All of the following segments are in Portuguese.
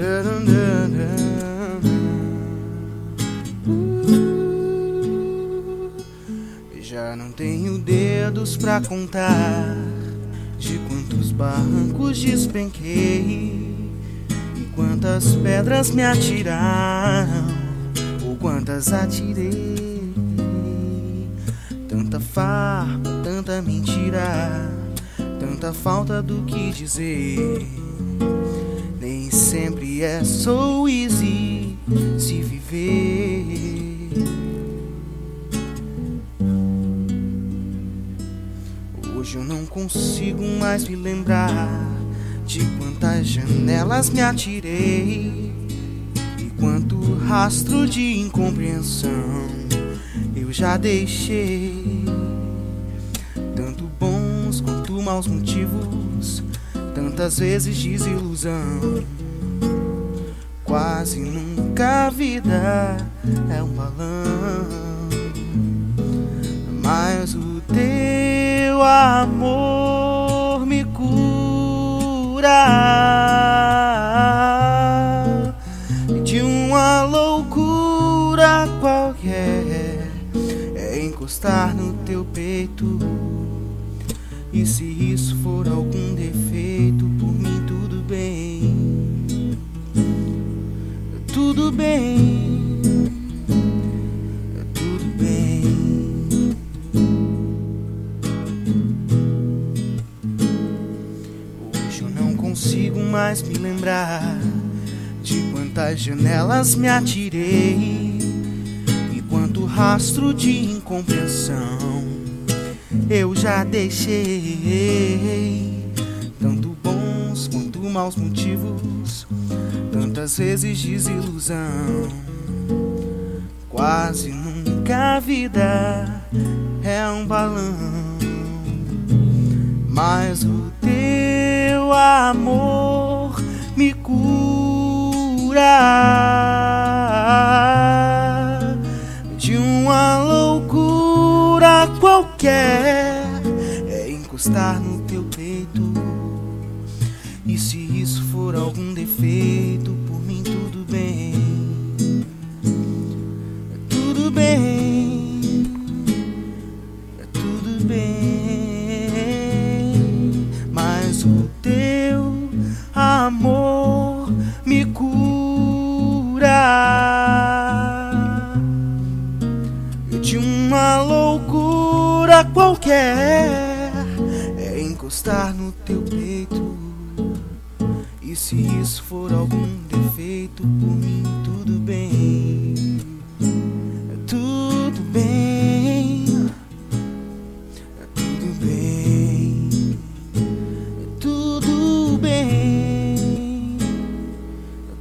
Uhum. Já não tenho dedos pra contar de quantos barrancos despenquei e quantas pedras me atiraram ou quantas atirei. Tanta farpa, tanta mentira, tanta falta do que dizer Sempre é so easy se viver. Hoje eu não consigo mais me lembrar de quantas janelas me atirei e quanto rastro de incompreensão eu já deixei. Tanto bons quanto maus motivos, tantas vezes desilusão. Quase nunca a vida é um balão, mas o teu amor me cura de uma loucura qualquer. É encostar no teu peito. E se isso for algum defeito, por mim tudo bem. Tudo bem. Tudo bem. Hoje eu não consigo mais me lembrar de quantas janelas me atirei e quanto rastro de incompreensão eu já deixei. Tanto bons quanto maus motivos, tantas vezes desilusão. Quase nunca a vida é um balão, mas o teu amor me cura de uma loucura qualquer. É encostar no teu peito. E se isso for algum defeito, amor me cura de uma loucura qualquer. É encostar no teu peito. E se isso for algum defeito, por mim tudo bem.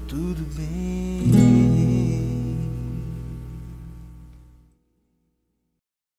tudo bem.